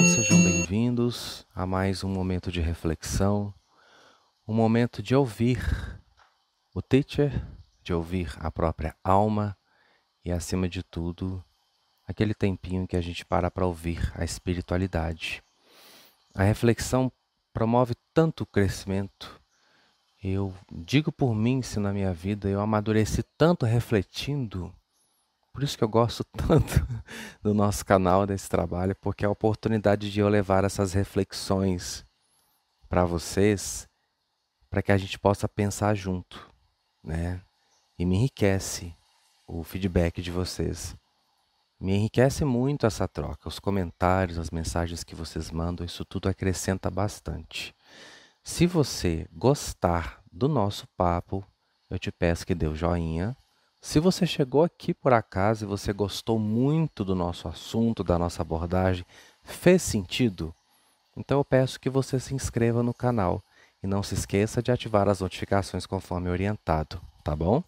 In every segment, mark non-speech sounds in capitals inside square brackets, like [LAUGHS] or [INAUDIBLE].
pessoal, sejam bem-vindos a mais um momento de reflexão, um momento de ouvir o teacher, de ouvir a própria alma e, acima de tudo, aquele tempinho que a gente para para ouvir a espiritualidade. A reflexão promove tanto crescimento. Eu digo por mim, se na minha vida eu amadureci tanto refletindo por isso que eu gosto [LAUGHS] tanto do nosso canal, desse trabalho, porque é a oportunidade de eu levar essas reflexões para vocês, para que a gente possa pensar junto, né? E me enriquece o feedback de vocês. Me enriquece muito essa troca, os comentários, as mensagens que vocês mandam, isso tudo acrescenta bastante. Se você gostar do nosso papo, eu te peço que dê o joinha, se você chegou aqui por acaso e você gostou muito do nosso assunto, da nossa abordagem, fez sentido? Então eu peço que você se inscreva no canal e não se esqueça de ativar as notificações conforme orientado, tá bom?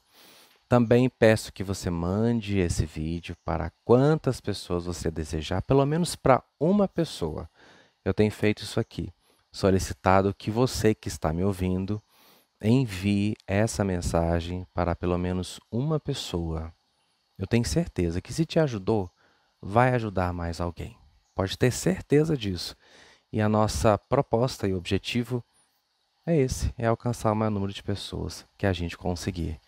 Também peço que você mande esse vídeo para quantas pessoas você desejar, pelo menos para uma pessoa. Eu tenho feito isso aqui, solicitado que você que está me ouvindo envie essa mensagem para pelo menos uma pessoa. Eu tenho certeza que se te ajudou, vai ajudar mais alguém. Pode ter certeza disso. E a nossa proposta e objetivo é esse: é alcançar o maior número de pessoas que a gente conseguir.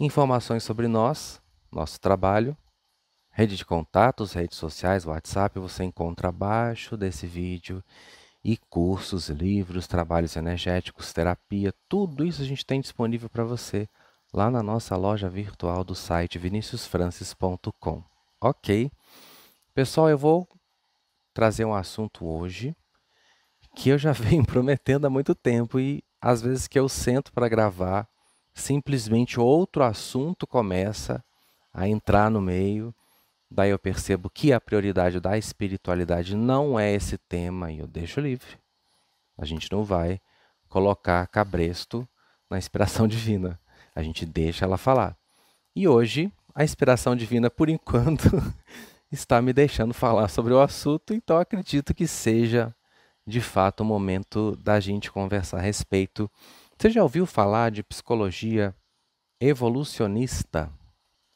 Informações sobre nós, nosso trabalho, rede de contatos, redes sociais, WhatsApp, você encontra abaixo desse vídeo e cursos, livros, trabalhos energéticos, terapia, tudo isso a gente tem disponível para você lá na nossa loja virtual do site viniciusfrancis.com. Ok? Pessoal, eu vou trazer um assunto hoje que eu já [LAUGHS] venho prometendo há muito tempo e às vezes que eu sento para gravar, simplesmente outro assunto começa a entrar no meio Daí eu percebo que a prioridade da espiritualidade não é esse tema e eu deixo livre. A gente não vai colocar cabresto na inspiração [LAUGHS] divina. A gente deixa ela falar. E hoje, a inspiração divina, por enquanto, [LAUGHS] está me deixando falar sobre o assunto, então acredito que seja de fato o momento da gente conversar a respeito. Você já ouviu falar de psicologia evolucionista?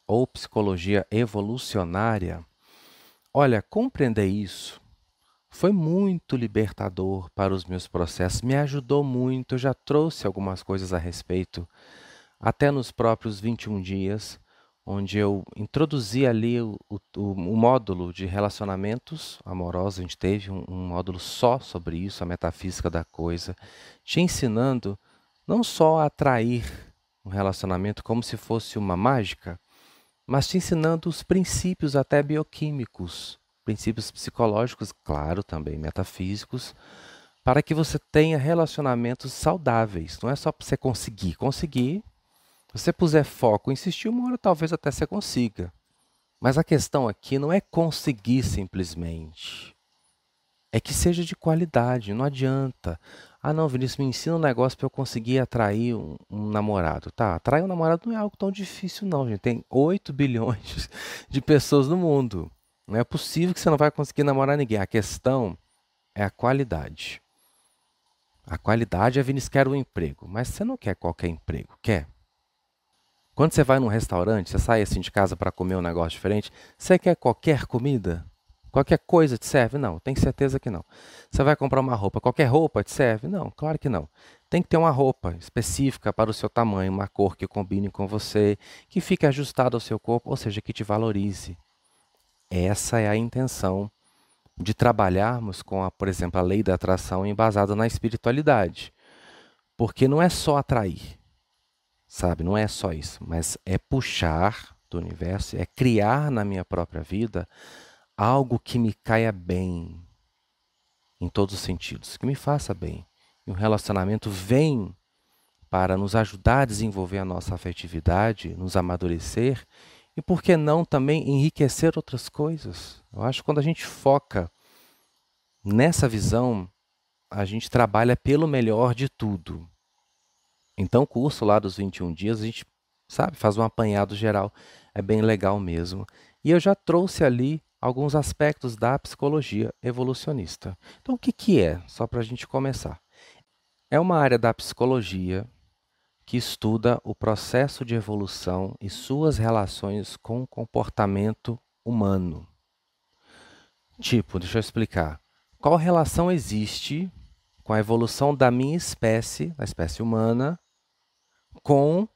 Ou psicologia evolucionária, olha, compreender isso foi muito libertador para os meus processos, me ajudou muito, eu já trouxe algumas coisas a respeito, até nos próprios 21 dias, onde eu introduzi ali o, o, o módulo de relacionamentos amorosos, a gente teve um, um módulo só sobre isso, a metafísica da coisa, te ensinando não só a atrair um relacionamento como se fosse uma mágica, mas te ensinando os princípios até bioquímicos, princípios psicológicos, claro, também metafísicos, para que você tenha relacionamentos saudáveis. Não é só para você conseguir. Conseguir, se você puser foco, insistir uma hora, talvez até você consiga. Mas a questão aqui não é conseguir simplesmente. É que seja de qualidade, não adianta. Ah, não, Vinícius, me ensina um negócio para eu conseguir atrair um, um, namorado. Tá, atrair um namorado não é algo tão difícil, não, gente. Tem 8 [LAUGHS] bilhões de pessoas no mundo. Não é possível que você não vai conseguir namorar ninguém. A questão é a qualidade. A qualidade é Vinícius quer um emprego, mas você não quer qualquer emprego, quer? Quando você vai num restaurante, você sai assim de casa para comer um negócio diferente, você quer qualquer comida? Qualquer coisa te serve? Não, tem certeza que não. Você vai comprar uma roupa, qualquer roupa te serve? Não, claro que não. Tem que ter uma roupa específica para o seu tamanho, uma cor que combine com você, que fique ajustada ao seu corpo, ou seja, que te valorize. Essa é a intenção de trabalharmos com, a, por exemplo, a lei da atração embasada na espiritualidade. Porque não é só atrair, sabe? Não é só isso, mas é puxar do universo, é criar na minha própria vida algo que me caia bem, em todos os sentidos, que me faça bem. E um relacionamento vem para nos ajudar a desenvolver a nossa afetividade, nos amadurecer e, por que não, também enriquecer outras coisas. Eu acho que quando a gente foca nessa visão, a gente trabalha pelo melhor de tudo. Então, o curso lá dos 21 dias, a gente, sabe, faz um apanhado geral. É bem legal mesmo. E eu já trouxe ali alguns aspectos da psicologia evolucionista. Então, o que, que é? Só para a gente começar. É uma área da psicologia que estuda o processo de evolução e suas relações com o comportamento humano. Tipo, deixa eu explicar. Qual relação existe com a evolução da minha espécie, da espécie humana, com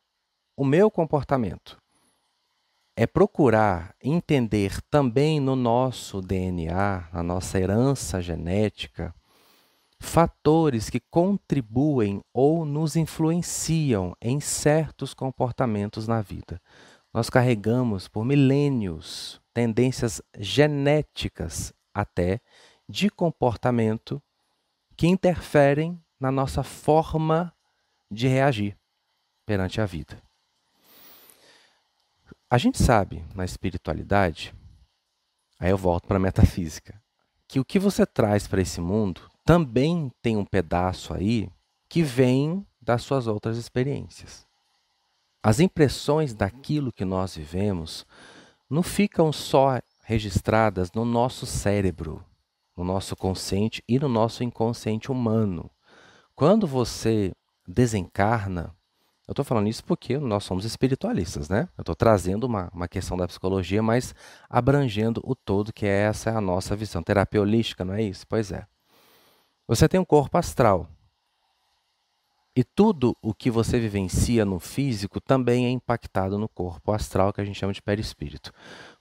o meu comportamento? É procurar entender também no nosso DNA, na nossa herança genética, fatores que contribuem ou nos influenciam em certos comportamentos na vida. Nós carregamos por milênios tendências genéticas até de comportamento que interferem na nossa forma de reagir perante a vida. A gente sabe na espiritualidade, aí eu volto para a metafísica, que o que você traz para esse mundo também tem um pedaço aí que vem das suas outras experiências. As impressões daquilo que nós vivemos não ficam só registradas no nosso cérebro, no nosso consciente e no nosso inconsciente humano. Quando você desencarna, eu estou falando isso porque nós somos espiritualistas, né? Eu estou trazendo uma, uma questão da psicologia, mas abrangendo o todo, que é essa a nossa visão. Terapia holística, não é isso? Pois é. Você tem um corpo astral. E tudo o que você vivencia no físico também é impactado no corpo astral, que a gente chama de perispírito.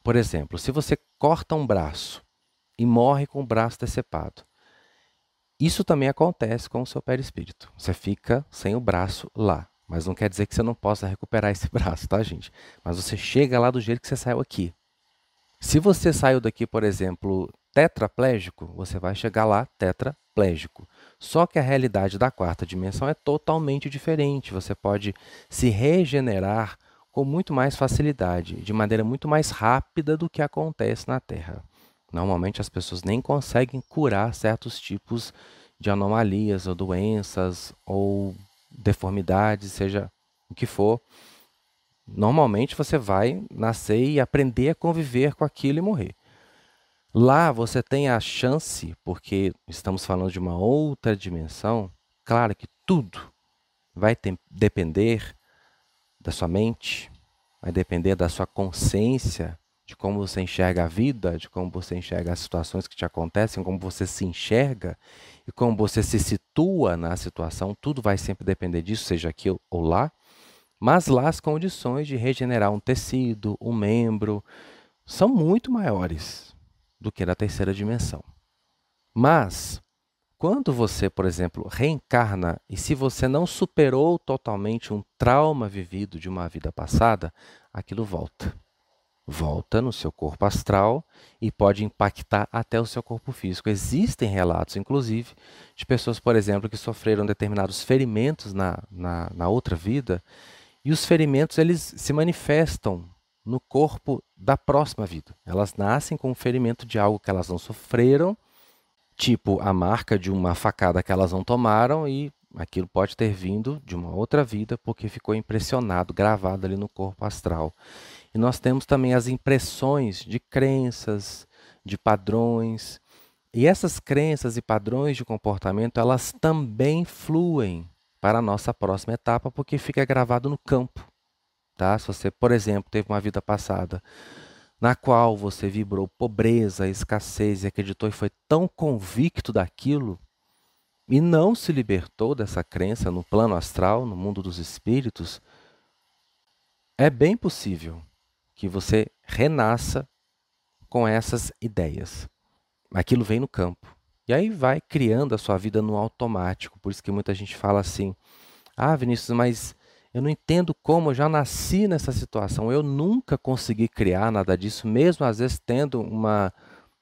Por exemplo, se você corta um braço e morre com o braço decepado, isso também acontece com o seu perispírito. Você fica sem o braço lá. Mas não quer dizer que você não possa recuperar esse [LAUGHS] braço, tá, gente? Mas você chega lá do jeito que você saiu aqui. Se você saiu daqui, por exemplo, tetraplégico, você vai chegar lá tetraplégico. Só que a realidade da quarta dimensão é totalmente diferente. Você pode se regenerar com muito mais facilidade, de maneira muito mais rápida do que acontece na Terra. Normalmente as pessoas nem conseguem curar certos tipos de anomalias ou doenças ou deformidade, seja o que for, normalmente você vai nascer e aprender a conviver com aquilo e morrer. Lá você tem a chance, porque estamos falando de uma outra dimensão, claro que tudo vai ter, depender da sua mente, vai depender da sua consciência, de como você enxerga a vida, de como você enxerga as situações que te acontecem, como você se enxerga e como você se situa na situação, tudo vai sempre depender disso, seja aqui ou lá. Mas lá as condições de regenerar um tecido, um membro, são muito maiores do que na terceira dimensão. Mas, quando você, por exemplo, reencarna e se você não superou totalmente um trauma vivido de uma vida passada, aquilo volta volta no seu corpo astral e pode impactar até o seu corpo físico. Existem relatos, inclusive, de pessoas, por exemplo, que sofreram determinados ferimentos na, na, na outra vida e os ferimentos eles se manifestam no corpo da próxima vida. Elas nascem com um ferimento de algo que elas não sofreram, tipo a marca de uma facada que elas não tomaram e aquilo pode ter vindo de uma outra vida porque ficou impressionado, gravado ali no corpo astral. E nós temos também as impressões de crenças, de padrões. E essas crenças e padrões de comportamento, elas também fluem para a nossa próxima etapa, porque fica gravado no campo. Tá? Se você, por exemplo, teve uma vida passada na qual você vibrou pobreza, escassez e acreditou e foi tão convicto daquilo e não se libertou dessa crença no plano astral, no mundo dos espíritos, é bem possível que você renasça com essas ideias. Aquilo vem no campo. E aí vai criando a sua vida no automático. Por isso que muita gente fala assim: Ah, Vinícius, mas eu não entendo como eu já nasci nessa situação. Eu nunca consegui criar nada disso, mesmo às vezes tendo uma,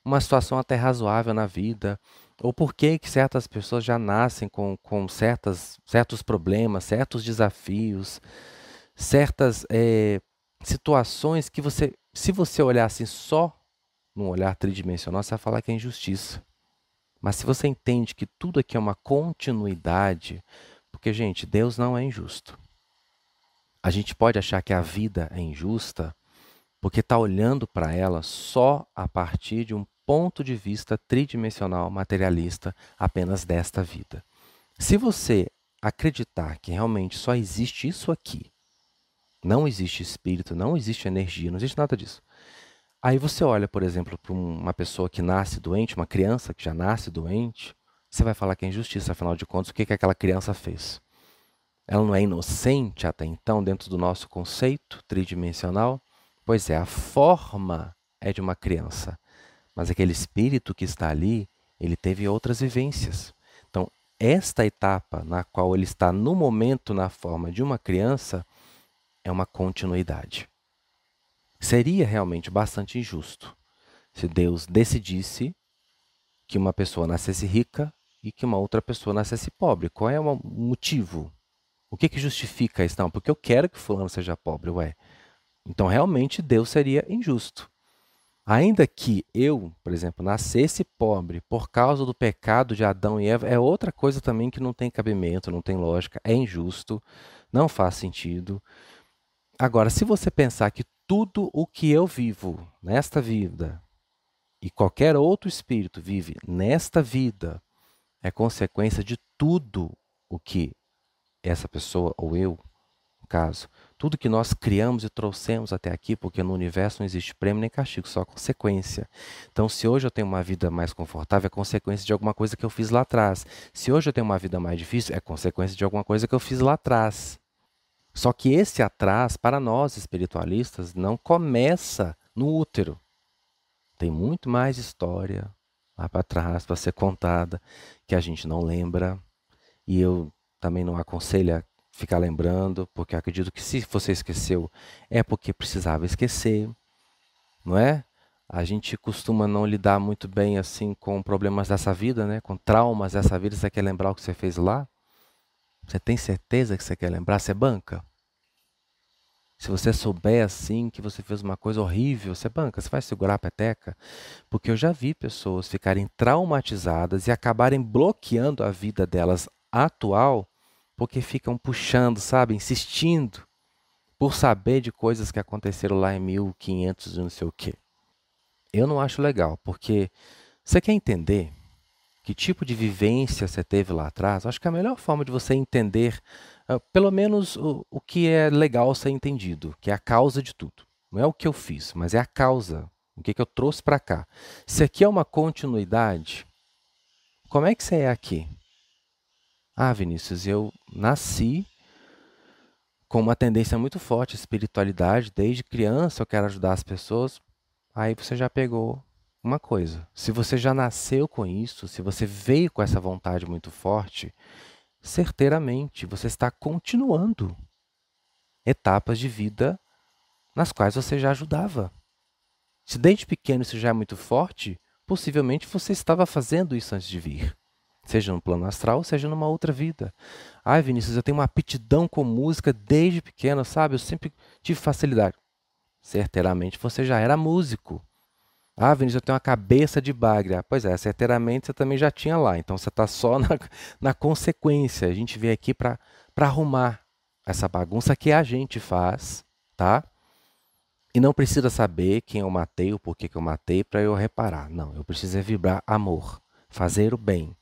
uma situação até razoável na vida. Ou por que, que certas pessoas já nascem com, com certas, certos problemas, certos desafios, certas é, situações que você, se você olhar assim só num olhar tridimensional, você vai falar que é injustiça. Mas se você entende que tudo aqui é uma continuidade, porque, gente, Deus não é injusto. A gente pode achar que a vida é injusta porque está olhando para ela só a partir de um ponto de vista tridimensional, materialista, apenas desta vida. Se você acreditar que realmente só existe isso aqui, não existe espírito, não existe energia, não existe nada disso. Aí você olha, por exemplo, para uma pessoa que nasce doente, uma criança que já nasce doente, você vai falar que é injustiça, afinal de contas, o que, que aquela criança fez? Ela não é inocente até então, dentro do nosso conceito tridimensional? Pois é, a forma é de uma criança, mas aquele espírito que está ali, ele teve outras vivências. Então, esta etapa na qual ele está no momento na forma de uma criança é uma continuidade. Seria realmente bastante injusto se Deus decidisse que uma pessoa nascesse rica e que uma outra pessoa nascesse pobre. Qual é o motivo? O que, que justifica isso? Não, porque eu quero que fulano seja pobre, ué. Então realmente Deus seria injusto. Ainda que eu, por exemplo, nascesse pobre por causa do pecado de Adão e Eva, é outra coisa também que não tem cabimento, não tem lógica, é injusto, não faz sentido. Agora, se você pensar que tudo o que eu vivo nesta vida e qualquer outro espírito vive nesta vida é consequência de tudo o que essa pessoa ou eu, no caso, tudo que nós criamos e trouxemos até aqui, porque no universo não existe prêmio nem castigo, só consequência. Então, se hoje eu tenho uma vida mais confortável, é consequência de alguma coisa que eu fiz lá atrás. Se hoje eu tenho uma vida mais difícil, é consequência de alguma coisa que eu fiz lá atrás. Só que esse atrás, para nós espiritualistas, não começa no útero. Tem muito mais história lá para trás para ser contada que a gente não lembra. E eu também não aconselho a ficar lembrando, porque acredito que se você esqueceu é porque precisava esquecer, não é? A gente costuma não lidar muito bem assim com problemas dessa vida, né? Com traumas dessa vida. Você quer lembrar o que você fez lá? Você tem certeza que você quer lembrar? Você banca? Se você souber assim que você fez uma coisa horrível, você banca, você vai segurar a peteca? Porque eu já vi pessoas ficarem traumatizadas e acabarem bloqueando a vida delas atual porque ficam puxando, sabe, insistindo por saber de coisas que aconteceram lá em 1500 e não sei o quê. Eu não acho legal, porque você quer entender que tipo de vivência você teve lá atrás, acho que a melhor forma de você entender, uh, pelo menos o, o que é legal ser entendido, que é a causa de tudo. Não é o que eu fiz, mas é a causa, o que, que eu trouxe para cá. Se aqui é uma continuidade, como é que você é aqui? Ah, Vinícius, eu nasci com uma tendência muito forte à espiritualidade, desde criança eu quero ajudar as pessoas. Aí você já pegou uma coisa. Se você já nasceu com isso, se você veio com essa vontade muito forte, certeiramente você está continuando etapas de vida nas quais você já ajudava. Se desde pequeno isso já é muito forte, possivelmente você estava fazendo isso antes de vir. Seja no plano astral, seja numa outra vida. Ai, Vinícius, eu tenho uma aptidão com música desde pequeno, sabe? Eu sempre tive facilidade. Certeiramente você já era músico. Ah, Vinícius, eu tenho uma cabeça de bagre. Ah, pois é, certeiramente você também já tinha lá. Então você está só [LAUGHS] na, na consequência. A gente veio aqui para arrumar essa bagunça que a gente faz, tá? E não precisa saber quem eu matei, o porquê que eu matei, para eu reparar. Não, eu preciso é vibrar amor, fazer o bem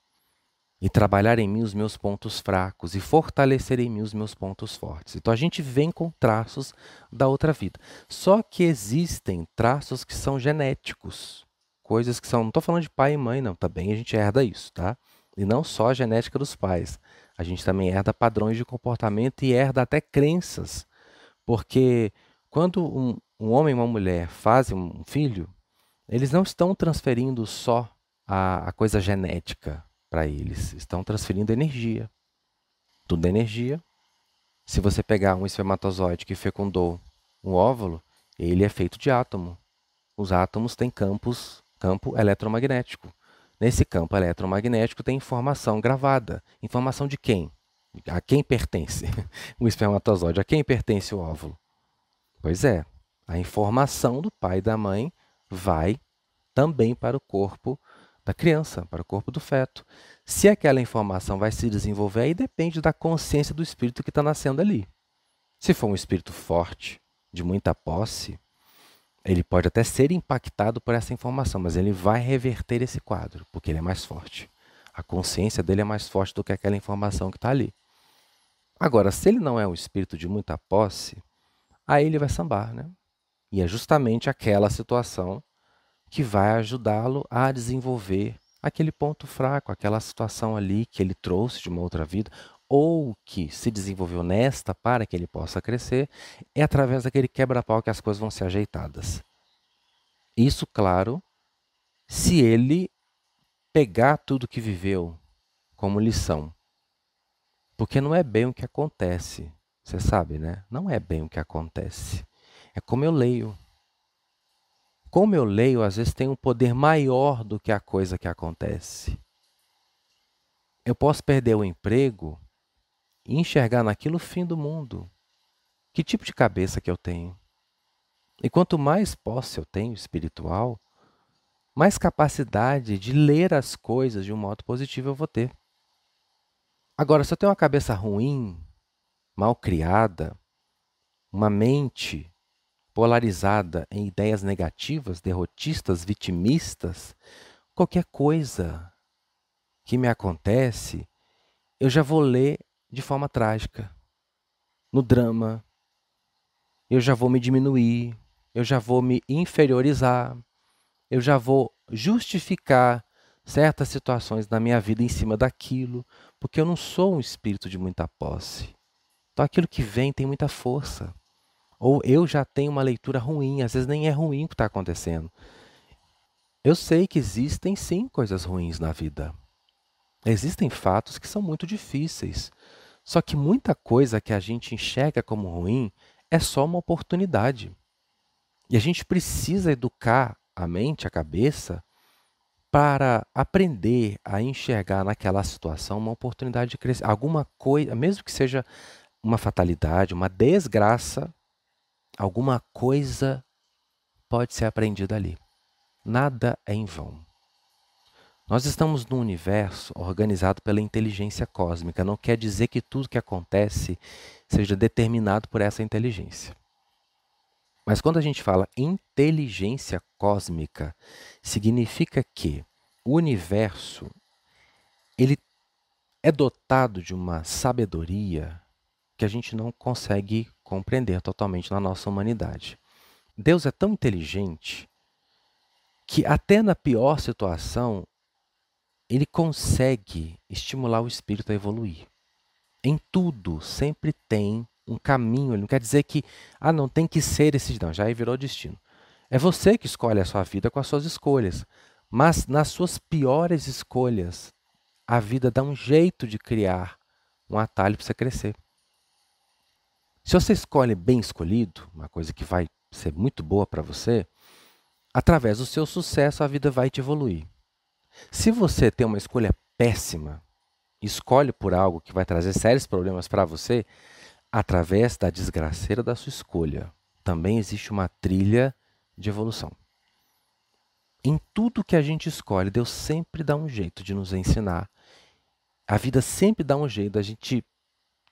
e trabalhar em mim os meus pontos fracos e fortalecer em mim os meus pontos fortes. Então a gente vem com traços da outra vida. Só que existem traços que são genéticos, coisas que são, não estou falando de pai e mãe, não, também a gente herda isso, tá? E não só a genética dos pais. A gente também herda padrões de comportamento e herda até crenças. Porque quando um, um homem e uma mulher fazem um filho, eles não estão transferindo só a, a coisa genética, para eles. Estão transferindo energia. Tudo é energia. Se você pegar um espermatozoide que fecundou um óvulo, ele é feito de átomo. Os átomos têm campos, campo eletromagnético. Nesse campo eletromagnético tem informação gravada. Informação de quem? A quem pertence [LAUGHS] o espermatozoide? A quem pertence o óvulo? Pois é, a informação do pai e da mãe vai também para o corpo da criança, para o corpo do feto. Se aquela informação vai se desenvolver, aí depende da consciência do espírito que está nascendo ali. Se for um espírito forte, de muita posse, Ele pode até ser impactado por essa informação, mas ele vai reverter esse quadro, porque ele é mais forte. A consciência dele é mais forte do que aquela informação que está ali. Agora, se ele não é um espírito de muita posse, aí ele vai sambar, né? E é justamente aquela situação que vai ajudá-lo a desenvolver aquele ponto fraco, aquela situação ali que ele trouxe de uma outra vida, ou que se desenvolveu nesta para que ele possa crescer, é através daquele quebra-pau que as coisas vão ser ajeitadas. Isso, claro, se ele pegar tudo que viveu como lição. Porque não é bem o que acontece, você sabe, né? Não é bem o que acontece. É como eu leio. Como eu leio, às vezes tem um poder maior do que a coisa que acontece. Eu posso perder o emprego e enxergar naquilo o fim do mundo. Que tipo de cabeça que eu tenho? E quanto mais posse eu tenho espiritual, mais capacidade de ler as coisas de um modo positivo eu vou ter. Agora, se eu tenho uma cabeça ruim, mal criada, uma mente polarizada em ideias negativas, derrotistas, vitimistas, qualquer coisa que me acontece, eu já vou ler de forma trágica, no drama. Eu já vou me diminuir, eu já vou me inferiorizar, eu já vou justificar certas situações na minha vida em cima daquilo, porque eu não sou um espírito de muita posse. Então aquilo que vem tem muita força. Ou eu já tenho uma leitura ruim, às vezes nem é ruim o que está acontecendo. Eu sei que existem sim coisas ruins na vida. Existem fatos que são muito difíceis. Só que muita coisa que a gente enxerga como ruim é só uma oportunidade. E a gente precisa educar a mente, a cabeça, para aprender a enxergar naquela situação uma oportunidade de crescer. Alguma coisa, mesmo que seja uma fatalidade, uma desgraça, alguma coisa pode ser aprendida ali. Nada é em vão. Nós estamos num universo organizado pela inteligência cósmica. Não quer dizer que tudo que acontece seja determinado por essa inteligência. Mas quando a gente fala inteligência cósmica, significa que o universo ele é dotado de uma sabedoria que a gente não consegue compreender totalmente na nossa humanidade. Deus é tão inteligente que até na pior situação ele consegue estimular o espírito a evoluir. Em tudo sempre tem um caminho. Ele não quer dizer que, ah, não tem que ser esse. Não, já virou destino. É você que escolhe a sua vida com as suas escolhas. Mas nas suas piores escolhas, a vida dá um jeito de criar um atalho para você crescer. Se você escolhe bem escolhido, uma coisa que vai ser muito boa para você, através do seu sucesso a vida vai te evoluir. Se você tem uma escolha péssima, escolhe por algo que vai trazer sérios problemas para você, através da desgraceira da sua escolha, também existe uma trilha de evolução. Em tudo que a gente escolhe, Deus sempre dá um jeito de nos ensinar. A vida sempre dá um jeito da gente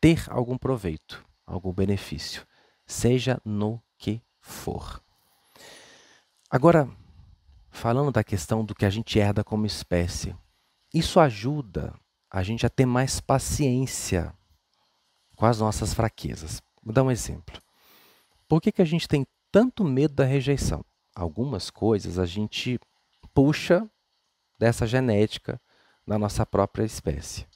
ter algum proveito, algum benefício, seja no que for. Agora, falando da questão do que a gente herda como espécie, isso ajuda a gente a ter mais paciência com as nossas fraquezas. Vou dar um exemplo. Por que, que a gente tem tanto medo da rejeição? Algumas coisas a gente puxa dessa genética da nossa própria espécie,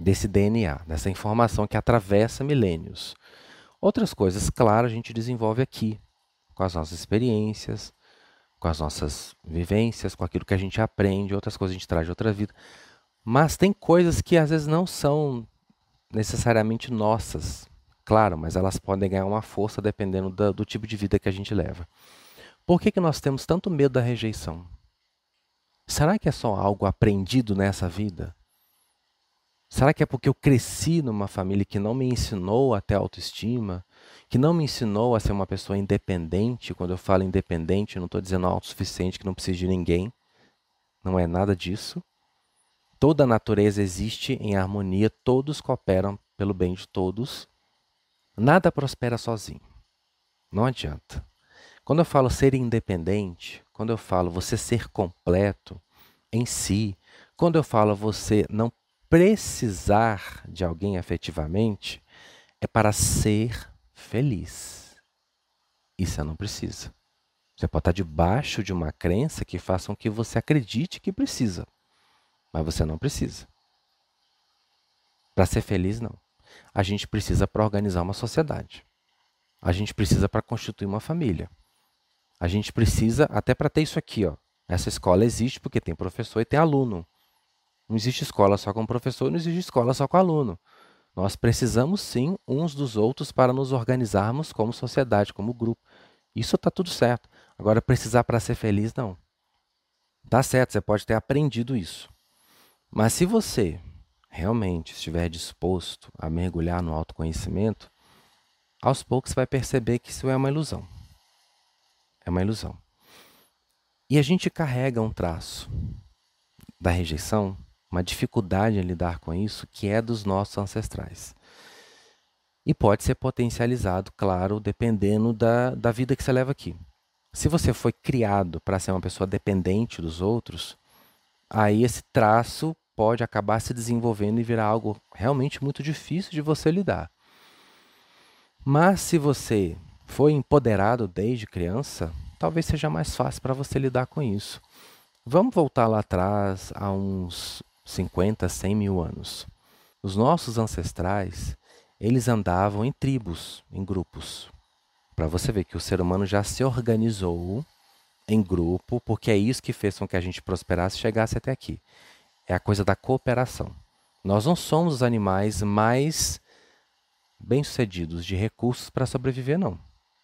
desse DNA, dessa informação que atravessa milênios. Outras coisas, claro, a gente desenvolve aqui, com as nossas experiências, com as nossas vivências, com aquilo que a gente aprende, outras coisas a gente traz de outra vida. Mas tem coisas que às vezes não são necessariamente nossas, claro, mas elas podem ganhar uma força dependendo do, do tipo de vida que a gente leva. Por que, que nós temos tanto medo da rejeição? Será que é só algo aprendido nessa vida? Será que é porque eu cresci numa família que não me ensinou a ter autoestima, que não me ensinou a ser uma pessoa independente? Quando eu falo independente, eu não estou dizendo autossuficiente, que não precisa de ninguém. Não é nada disso. Toda a natureza existe em harmonia, todos cooperam pelo bem de todos. Nada prospera sozinho. Não adianta. Quando eu falo ser independente, quando eu falo você ser completo em si, quando eu falo você não precisar de alguém afetivamente, é para ser feliz. E você não precisa. Você pode estar debaixo de uma crença que faça com que você acredite que precisa, mas você não precisa. Para ser feliz, não. A gente precisa para organizar uma sociedade. A gente precisa para constituir uma família. A gente precisa até para ter isso aqui, ó. Essa escola existe porque tem professor e tem aluno. Não existe escola só com professor, não existe escola só com aluno. Nós precisamos sim uns dos outros para nos organizarmos como sociedade, como grupo. Isso está tudo certo. Agora, precisar para ser feliz, não. Tá certo, você pode ter aprendido isso. Mas se você realmente estiver disposto a mergulhar no autoconhecimento, aos poucos você vai perceber que isso é uma ilusão. É uma ilusão. E a gente carrega um traço da rejeição uma dificuldade em lidar com isso que é dos nossos ancestrais. E pode ser potencializado, claro, dependendo da, da vida que você leva aqui. Se você foi criado para ser uma pessoa dependente dos outros, aí esse traço pode acabar se desenvolvendo e virar algo realmente muito difícil de você lidar. Mas se você foi empoderado desde criança, talvez seja mais fácil para você lidar com isso. Vamos voltar lá atrás a uns 50, 100 mil anos. Os nossos ancestrais, eles andavam em tribos, em grupos. Para você ver que o ser humano já se organizou em grupo, porque é isso que fez com que a gente prosperasse e chegasse até aqui. É a coisa da cooperação. Nós não somos os animais mais bem-sucedidos de recursos para sobreviver, não.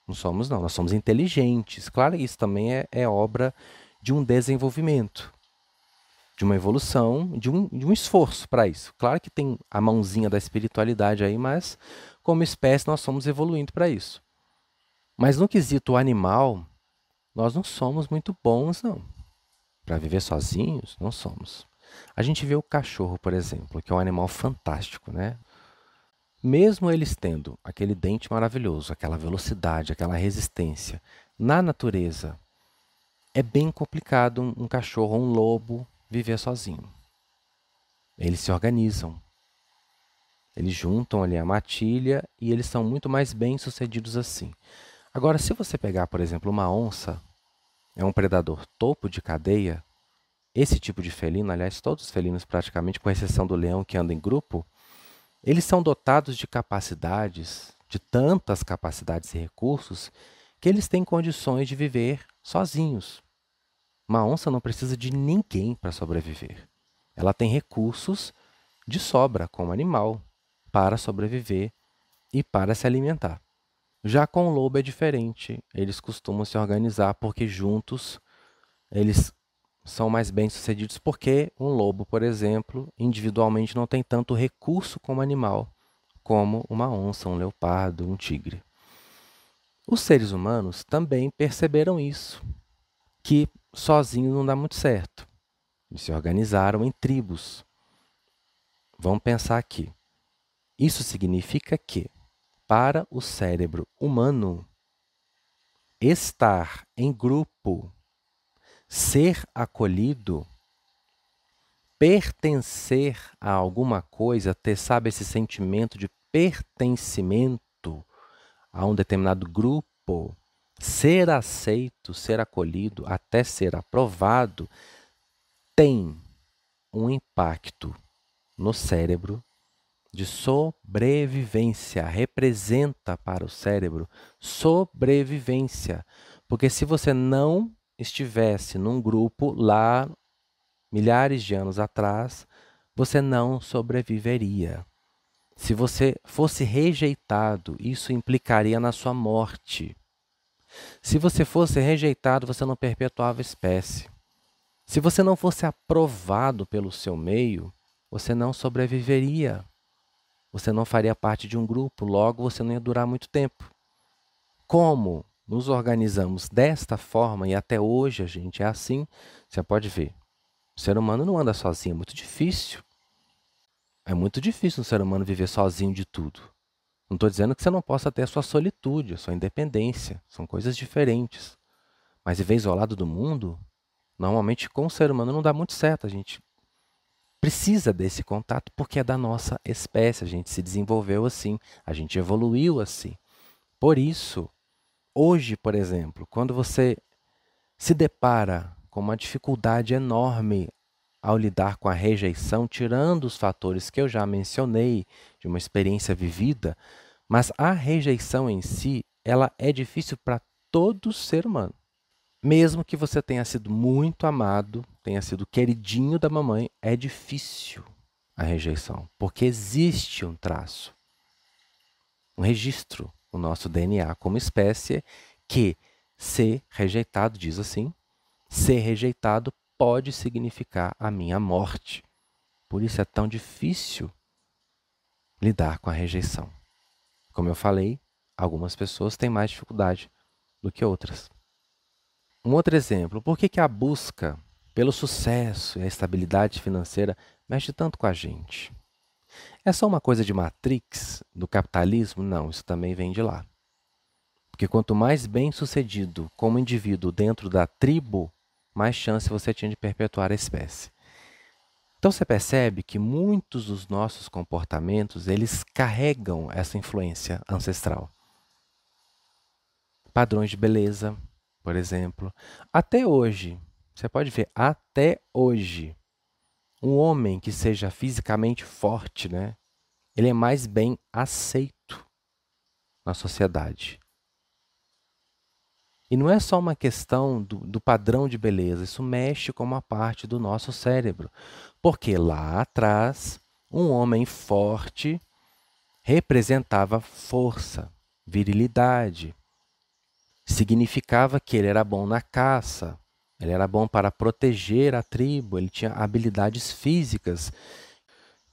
Não somos, não. Nós somos inteligentes. Claro, isso também é, é obra de um desenvolvimento de uma evolução, de um, de um esforço para isso. Claro que tem a mãozinha da espiritualidade aí, mas como espécie nós somos evoluindo para isso. Mas no quesito animal, nós não somos muito bons, não. Para viver sozinhos, não somos. A gente vê o cachorro, por exemplo, que é um animal fantástico, né? Mesmo eles tendo aquele dente maravilhoso, aquela velocidade, aquela resistência, na natureza é bem complicado um, um cachorro, um lobo, viver sozinho. Eles se organizam. Eles juntam ali a matilha e eles são muito mais bem sucedidos assim. Agora, se você pegar, por exemplo, uma onça, é um predador topo de cadeia, esse tipo de felino, aliás, todos os felinos praticamente, com exceção do leão que anda em grupo, eles são dotados de capacidades, de tantas capacidades e recursos, que eles têm condições de viver sozinhos. Uma onça não precisa de ninguém para sobreviver. Ela tem recursos de sobra como animal para sobreviver e para se alimentar. Já com o lobo é diferente. Eles costumam se organizar porque juntos eles são mais bem-sucedidos porque um lobo, por exemplo, individualmente não tem tanto recurso como animal como uma onça, um leopardo, um tigre. Os seres humanos também perceberam isso, que sozinho não dá muito certo. Eles se organizaram em tribos. Vamos pensar aqui. Isso significa que, para o cérebro humano, estar em grupo, ser acolhido, pertencer a alguma coisa, ter, sabe, esse sentimento de pertencimento a um determinado grupo, ser aceito, ser acolhido, até ser aprovado, tem um impacto no cérebro de sobrevivência, representa para o cérebro sobrevivência. Porque se você não estivesse num grupo lá milhares de anos atrás, você não sobreviveria. Se você fosse rejeitado, isso implicaria na sua morte. Se você fosse rejeitado, você não perpetuava espécie. Se você não fosse aprovado pelo seu meio, você não sobreviveria. Você não faria parte de um grupo, logo você não ia durar muito tempo. Como nos organizamos desta forma, e até hoje a gente é assim, você pode ver. O ser humano não anda sozinho, é muito difícil. É muito difícil um ser humano viver sozinho de tudo. Não estou dizendo que você não possa ter a sua solitude, a sua independência. São coisas diferentes. Mas viver isolado do mundo, normalmente com o ser humano não dá muito certo. A gente precisa desse contato porque é da nossa espécie. A gente se desenvolveu assim, a gente evoluiu assim. Por isso, hoje, por exemplo, quando você se depara com uma dificuldade enorme ao lidar com a rejeição, tirando os fatores que eu já mencionei de uma experiência vivida, mas a rejeição em si, ela é difícil para todo ser humano. Mesmo que você tenha sido muito amado, tenha sido queridinho da mamãe, é difícil a rejeição, porque existe um traço, um registro no nosso DNA como espécie que ser rejeitado, diz assim, ser rejeitado pode significar a minha morte. Por isso é tão difícil lidar com a rejeição. Como eu falei, algumas pessoas têm mais dificuldade do que outras. Um outro exemplo, por que, que a busca pelo sucesso e a estabilidade financeira mexe tanto com a gente? É só uma coisa de Matrix, do capitalismo? Não, isso também vem de lá. Porque quanto mais bem sucedido como indivíduo dentro da tribo, mais chance você tinha de perpetuar a espécie. Então você percebe que muitos dos nossos comportamentos, eles carregam essa influência ancestral. Padrões de beleza, por exemplo. Até hoje, você pode ver, até hoje, um homem que seja fisicamente forte, né? Ele é mais bem aceito na sociedade. E não é só uma questão do, do, padrão de beleza, isso mexe com uma parte do nosso cérebro. Porque lá atrás, um homem forte representava força, virilidade. Significava que ele era bom na caça, ele era bom para proteger a tribo, ele tinha habilidades físicas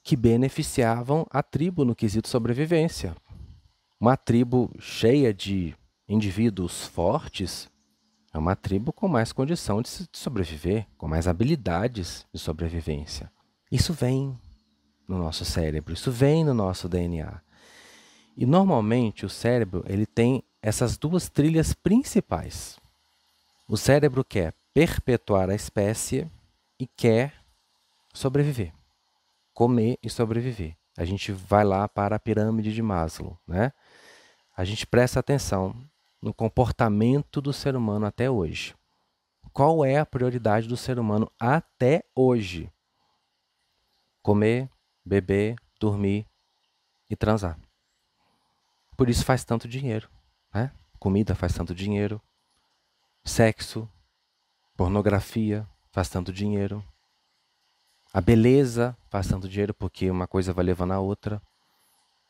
que beneficiavam a tribo no quesito sobrevivência. Uma tribo cheia de indivíduos fortes é uma tribo com mais condição de sobreviver, com mais habilidades de sobrevivência. Isso vem no nosso cérebro, isso vem no nosso DNA. E normalmente o cérebro ele tem essas duas trilhas principais. O cérebro quer perpetuar a espécie e quer sobreviver, comer e sobreviver. A gente vai lá para a pirâmide de Maslow, né? A gente presta atenção no comportamento do ser humano até hoje. Qual é a prioridade do ser humano até hoje? Comer, beber, dormir e transar. Por isso faz tanto dinheiro, né? Comida faz tanto dinheiro, sexo, pornografia faz tanto dinheiro, a beleza faz tanto dinheiro porque uma coisa vai levando a outra.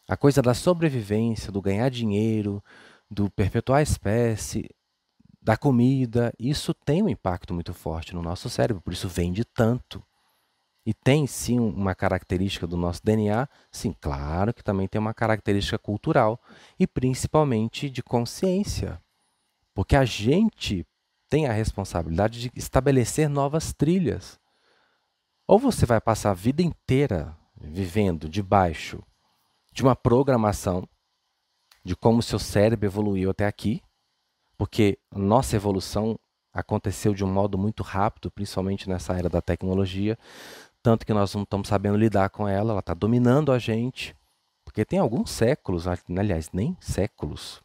A coisa da sobrevivência, do ganhar dinheiro, do perpetuar a espécie, da comida, isso tem um impacto muito forte no nosso cérebro, por isso vende tanto. E tem sim uma característica do nosso DNA? Sim, claro que também tem uma característica cultural e principalmente de consciência. Porque a gente tem a responsabilidade de estabelecer novas trilhas. Ou você vai passar a vida inteira vivendo debaixo de uma programação de como o seu cérebro evoluiu até aqui, porque nossa evolução aconteceu de um modo muito rápido, principalmente nessa era da tecnologia, tanto que nós não estamos sabendo lidar com ela, ela está dominando a gente, porque tem alguns séculos, aliás, nem séculos,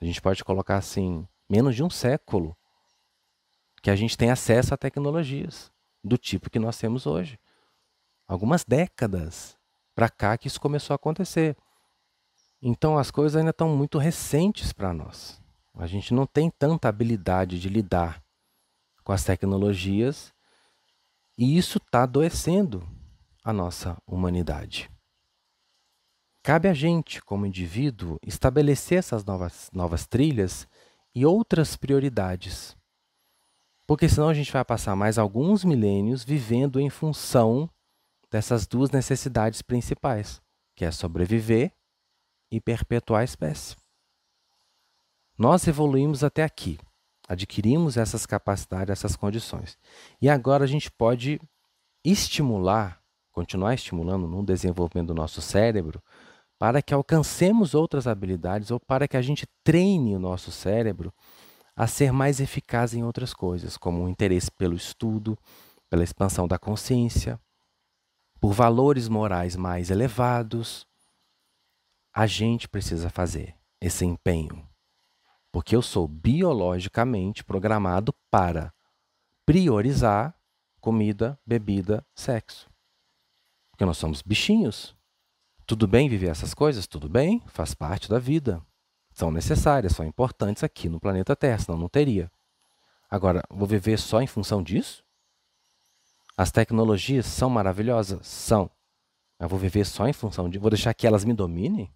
a gente pode colocar assim, menos de um século, que a gente tem acesso a tecnologias do tipo que nós temos hoje. Algumas décadas para cá que isso começou a acontecer. Então as coisas ainda estão muito recentes para nós. A gente não tem tanta habilidade de lidar com as tecnologias e isso está adoecendo a nossa humanidade. Cabe a gente, como indivíduo, estabelecer essas novas, novas trilhas e outras prioridades. Porque senão a gente vai passar mais alguns milênios vivendo em função dessas duas necessidades principais, que é sobreviver e perpetuar a espécie. Nós evoluímos até aqui, adquirimos essas capacidades, essas condições. E agora a gente pode estimular, continuar estimulando no desenvolvimento do nosso cérebro, para que alcancemos outras habilidades ou para que a gente treine o nosso cérebro a ser mais eficaz em outras coisas, como o interesse pelo estudo, pela expansão da consciência, por valores morais mais elevados. A gente precisa fazer esse empenho, porque eu sou biologicamente programado para priorizar comida, bebida, sexo. Porque nós somos bichinhos. Tudo bem viver essas coisas? Tudo bem, faz parte da vida. São necessárias, são importantes aqui no planeta Terra, senão não teria. Agora, vou viver só em função disso? As tecnologias são maravilhosas? São. Eu vou viver só em função de. Vou deixar que elas me dominem?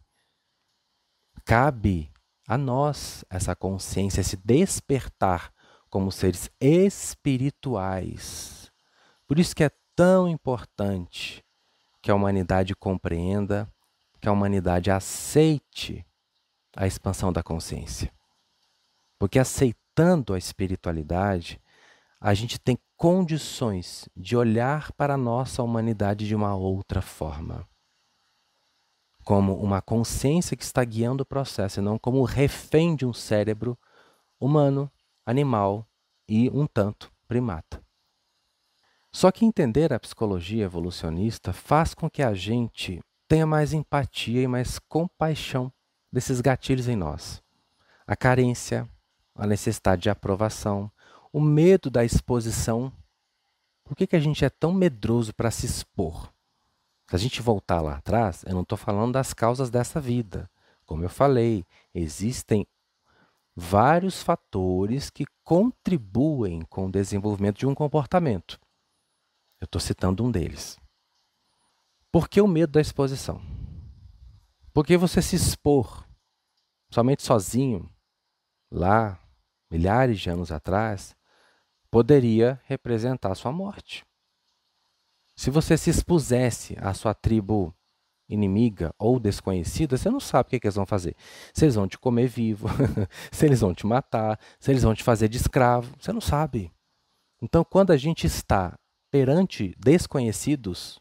Cabe a nós essa consciência, esse despertar como seres espirituais. Por isso que é tão importante que a humanidade compreenda, que a humanidade aceite a expansão da consciência. Porque aceitando a espiritualidade, a gente tem condições de olhar para a nossa humanidade de uma outra forma. Como uma consciência que está guiando o processo, e não como refém de um cérebro humano, animal e um tanto primata. Só que entender a psicologia evolucionista faz com que a gente tenha mais empatia e mais compaixão desses gatilhos em nós. A carência, a necessidade de aprovação, o medo da exposição. Por que, que a gente é tão medroso para se expor? Se a gente voltar lá atrás, eu não estou falando das causas dessa vida. Como eu falei, existem vários fatores que contribuem com o desenvolvimento de um comportamento. Eu estou citando um deles. Por que o medo da exposição? Porque você se expor somente sozinho, lá, milhares de anos atrás, poderia representar sua morte. Se você se expusesse à sua tribo inimiga ou desconhecida, você não sabe o que, que eles vão fazer. Se eles vão te comer vivo, [LAUGHS] se eles vão te matar, se eles vão te fazer de escravo, você não sabe. Então, quando a gente está perante desconhecidos,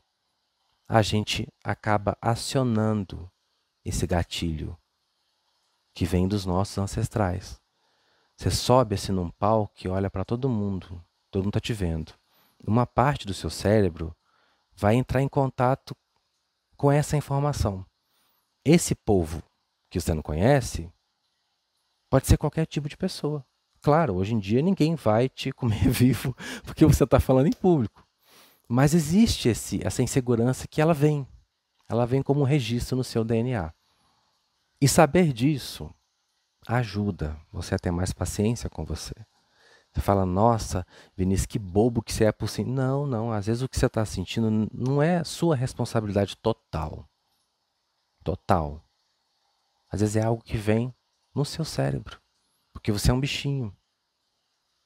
a gente acaba acionando esse gatilho que vem dos nossos ancestrais. Você sobe assim num palco e olha para todo mundo, todo mundo está te vendo. Uma parte do seu cérebro vai entrar em contato com essa informação. Esse povo que você não conhece pode ser qualquer tipo de pessoa. Claro, hoje em dia ninguém vai te comer [LAUGHS] vivo porque você está falando em público. Mas existe esse, essa insegurança que ela vem. Ela vem como um registro no seu DNA. E saber disso ajuda você a ter mais paciência com você. Você fala, nossa, Vinícius, que bobo que você é por si. Não, não. Às vezes o que você está sentindo não é sua responsabilidade total. Total. Às vezes é algo que vem no seu cérebro. Porque você é um bichinho.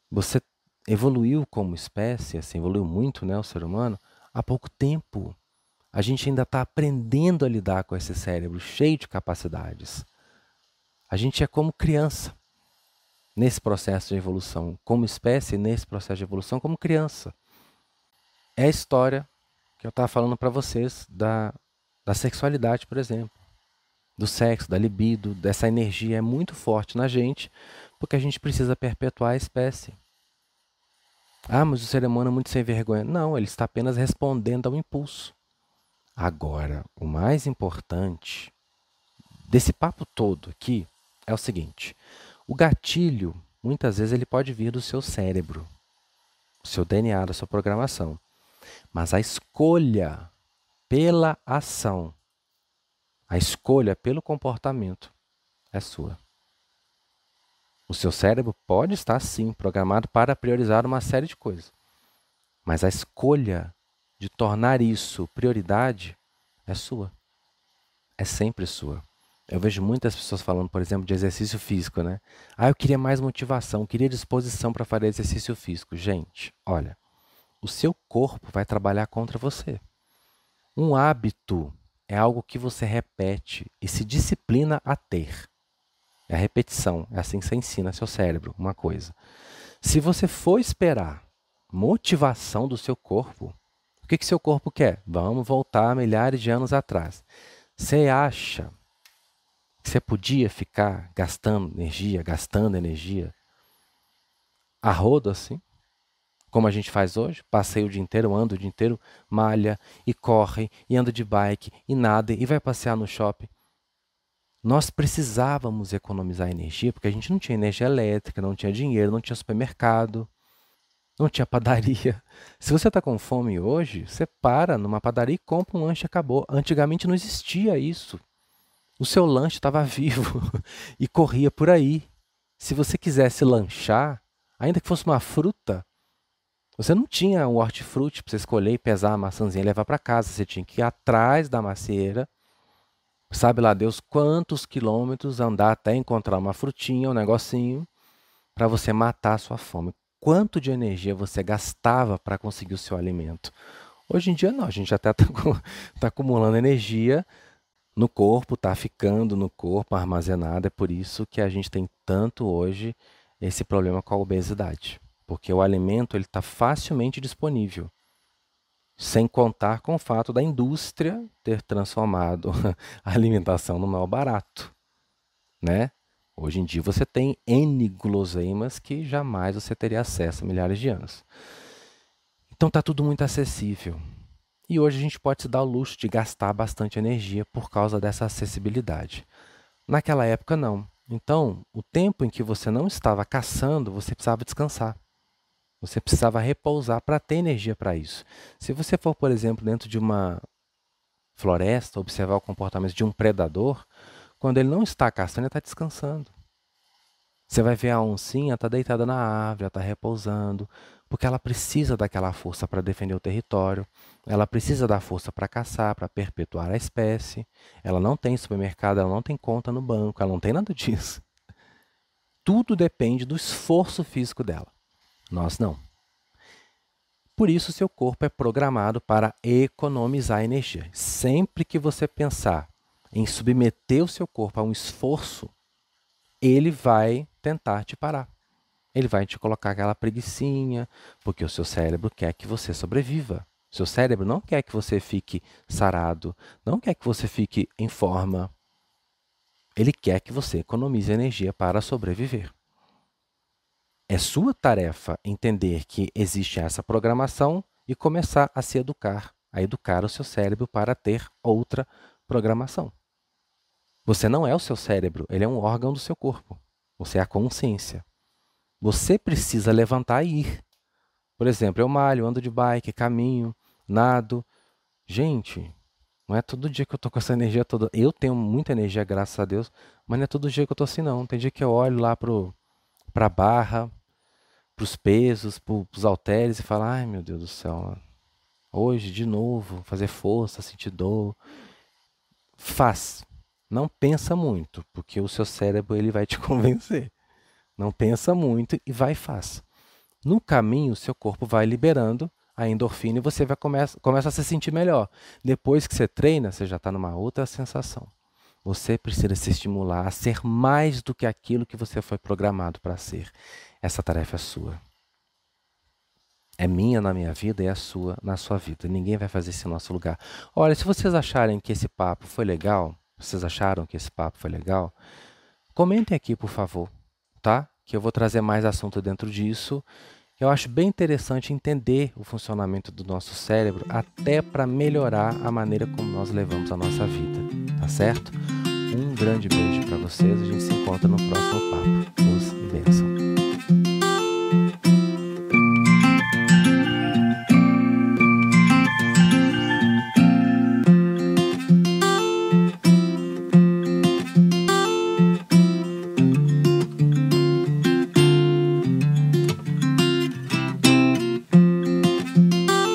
Você evoluiu como espécie, assim, evoluiu muito, né, o ser humano, há pouco tempo. A gente ainda está aprendendo a lidar com esse cérebro cheio de capacidades. A gente é como criança nesse processo de evolução, como espécie nesse processo de evolução, como criança. É a história que eu estava falando para vocês da, da sexualidade, por exemplo, do sexo, da libido, dessa energia é muito forte na gente, porque a gente precisa perpetuar a espécie. Ah, mas o ser humano é muito sem vergonha. Não, ele está apenas respondendo ao impulso. Agora, o mais importante desse papo todo aqui é o seguinte: o gatilho, muitas vezes, ele pode vir do seu cérebro, do seu DNA, da sua programação. Mas a escolha pela ação, a escolha pelo comportamento é sua. O seu cérebro pode estar sim programado para priorizar uma série de coisas. Mas a escolha de tornar isso prioridade é sua. É sempre sua. Eu vejo muitas pessoas falando, por exemplo, de exercício físico, né? Ah, eu queria mais motivação, queria disposição para fazer exercício físico. Gente, olha, o seu corpo vai trabalhar contra você. Um hábito é algo que você repete e se disciplina a ter. É a repetição. É assim que você ensina seu cérebro uma coisa. Se você for esperar motivação do seu corpo, o que, que seu corpo quer? Vamos voltar milhares de anos atrás. Você acha você podia ficar gastando energia, gastando energia a rodo assim? Como a gente faz hoje? Passei o dia inteiro, anda o dia inteiro, malha e corre e anda de bike e nada e vai passear no shopping. Nós precisávamos economizar energia porque a gente não tinha energia elétrica, não tinha dinheiro, não tinha supermercado, não tinha padaria. [LAUGHS] Se você está com fome hoje, você para numa padaria e compra um lanche e acabou. Antigamente não existia isso. O seu lanche estava vivo [LAUGHS] e corria por aí. Se você quisesse lanchar, ainda que fosse uma fruta, você não tinha um hortifruti para você escolher e pesar a maçãzinha e levar para casa. Você tinha que ir atrás da macieira Sabe lá Deus quantos quilômetros andar até encontrar uma frutinha, um negocinho, para você matar a sua fome. Quanto de energia você gastava para conseguir o seu alimento? Hoje em dia não, a gente até [LAUGHS] está tá acumulando energia no corpo, está ficando no corpo armazenada. É por isso que a gente tem tanto hoje esse problema com a obesidade. Porque o alimento ele está facilmente disponível. Sem contar com o fato da indústria ter transformado [LAUGHS] a alimentação no mal barato, né? Hoje em dia você tem N guloseimas que jamais você teria acesso há milhares de anos. Então está tudo muito acessível. E hoje a gente pode se dar o luxo de gastar bastante energia por causa dessa acessibilidade. Naquela época não. Então, o tempo em que você não estava caçando, você precisava descansar. Você precisava repousar para ter energia para isso. Se você for, por exemplo, dentro de uma floresta, observar o comportamento de um predador, quando ele não está caçando, ele está descansando. Você vai ver a oncinha está deitada na árvore, está repousando, porque ela precisa daquela força para defender o território, ela precisa da força para caçar, para perpetuar a espécie. Ela não tem supermercado, ela não tem conta no banco, ela não tem nada [LAUGHS] disso. Tudo depende do esforço físico dela. Nós não. Por isso, seu corpo é programado para economizar energia. Sempre que você pensar em submeter o seu corpo a um esforço, ele vai tentar te parar. Ele vai te colocar aquela preguiçinha, porque o seu cérebro quer que você sobreviva. Seu cérebro não quer que você fique sarado, não quer que você fique em forma. Ele quer que você economize energia para sobreviver. É sua tarefa entender que existe essa programação e começar a se educar, a educar o seu cérebro para ter outra programação. Você não é o seu cérebro, ele é um órgão do seu corpo. Você é a consciência. Você precisa levantar e ir. Por exemplo, eu malho, ando de bike, caminho, nado. Gente, não é todo dia que eu tô com essa energia toda. Eu tenho muita energia, graças a Deus, mas não é todo dia que eu tô assim, não. Tem dia que eu olho lá pro, pra barra, pros pesos, pro, pros halteres e falo, ai meu Deus do céu, hoje de novo, fazer força, sentir dor. Faz. Não pensa muito, porque o seu cérebro ele vai te [LAUGHS] convencer. Não pensa muito e vai e faz. No caminho, o seu corpo vai liberando a endorfina e você vai começa, começa a se sentir melhor. Depois que você treina, você já está numa outra sensação. Você precisa se estimular a ser mais do que aquilo que você foi programado para ser. Essa tarefa é sua. É minha na minha vida e é sua na sua vida. Ninguém vai fazer isso em nosso lugar. Olha, se vocês acharem que esse papo foi legal, vocês acharam que esse papo foi legal, comentem aqui, por favor, tá? Que eu vou trazer mais assunto dentro disso. Eu acho bem interessante entender o funcionamento do nosso cérebro até para melhorar a maneira como nós levamos a nossa vida, tá certo? Um grande beijo para vocês. A gente se encontra no próximo papo. Luz e bênção.